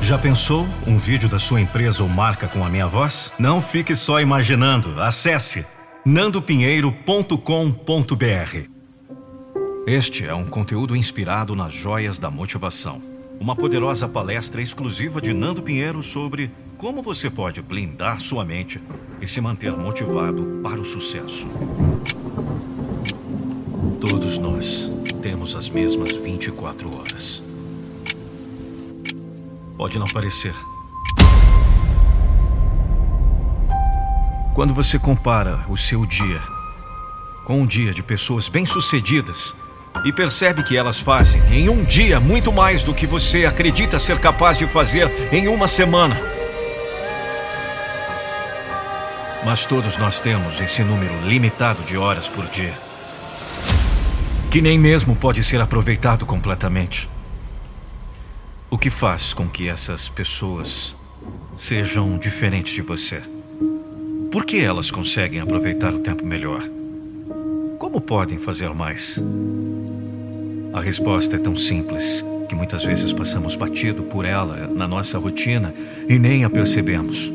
Já pensou um vídeo da sua empresa ou marca com a minha voz? Não fique só imaginando. Acesse nandopinheiro.com.br. Este é um conteúdo inspirado nas joias da motivação. Uma poderosa palestra exclusiva de Nando Pinheiro sobre como você pode blindar sua mente e se manter motivado para o sucesso. Todos nós temos as mesmas 24 horas. Pode não parecer. Quando você compara o seu dia com um dia de pessoas bem-sucedidas e percebe que elas fazem em um dia muito mais do que você acredita ser capaz de fazer em uma semana. Mas todos nós temos esse número limitado de horas por dia, que nem mesmo pode ser aproveitado completamente. Que faz com que essas pessoas sejam diferentes de você? Por que elas conseguem aproveitar o tempo melhor? Como podem fazer mais? A resposta é tão simples que muitas vezes passamos batido por ela na nossa rotina e nem a percebemos.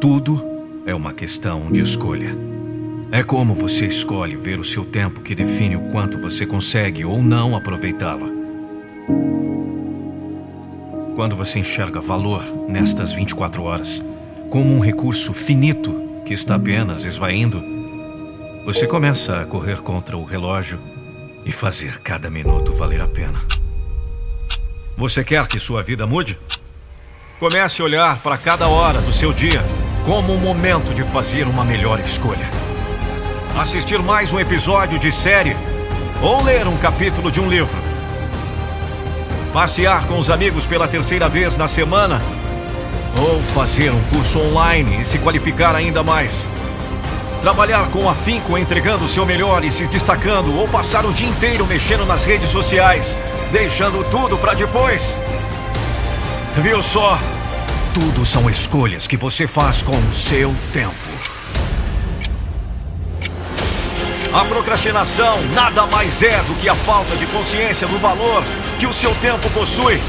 Tudo é uma questão de escolha. É como você escolhe ver o seu tempo que define o quanto você consegue ou não aproveitá-lo. Quando você enxerga valor nestas 24 horas como um recurso finito que está apenas esvaindo, você começa a correr contra o relógio e fazer cada minuto valer a pena. Você quer que sua vida mude? Comece a olhar para cada hora do seu dia como um momento de fazer uma melhor escolha. Assistir mais um episódio de série ou ler um capítulo de um livro passear com os amigos pela terceira vez na semana, ou fazer um curso online e se qualificar ainda mais. Trabalhar com afinco, entregando o seu melhor e se destacando, ou passar o dia inteiro mexendo nas redes sociais, deixando tudo para depois. Viu só? Tudo são escolhas que você faz com o seu tempo. A procrastinação nada mais é do que a falta de consciência do valor que o seu tempo possui.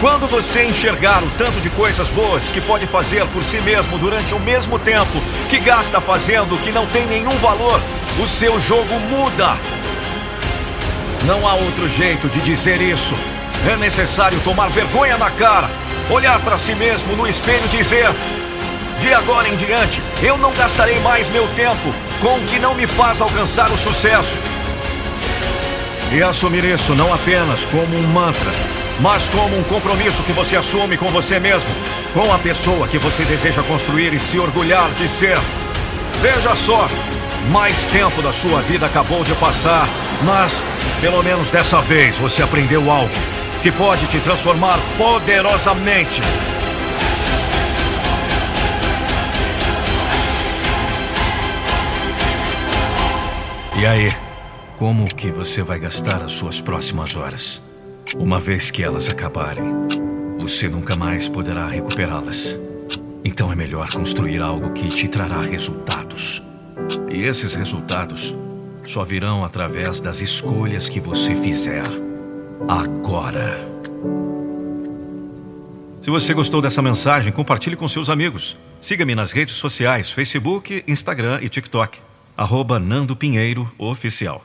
Quando você enxergar o tanto de coisas boas que pode fazer por si mesmo durante o mesmo tempo que gasta fazendo que não tem nenhum valor, o seu jogo muda. Não há outro jeito de dizer isso. É necessário tomar vergonha na cara, olhar para si mesmo no espelho e dizer: de agora em diante, eu não gastarei mais meu tempo com o que não me faz alcançar o sucesso. E assumir isso não apenas como um mantra, mas como um compromisso que você assume com você mesmo, com a pessoa que você deseja construir e se orgulhar de ser. Veja só, mais tempo da sua vida acabou de passar, mas pelo menos dessa vez você aprendeu algo que pode te transformar poderosamente. E aí, como que você vai gastar as suas próximas horas? Uma vez que elas acabarem, você nunca mais poderá recuperá-las. Então é melhor construir algo que te trará resultados. E esses resultados só virão através das escolhas que você fizer agora. Se você gostou dessa mensagem, compartilhe com seus amigos. Siga-me nas redes sociais: Facebook, Instagram e TikTok arroba Nando Pinheiro Oficial.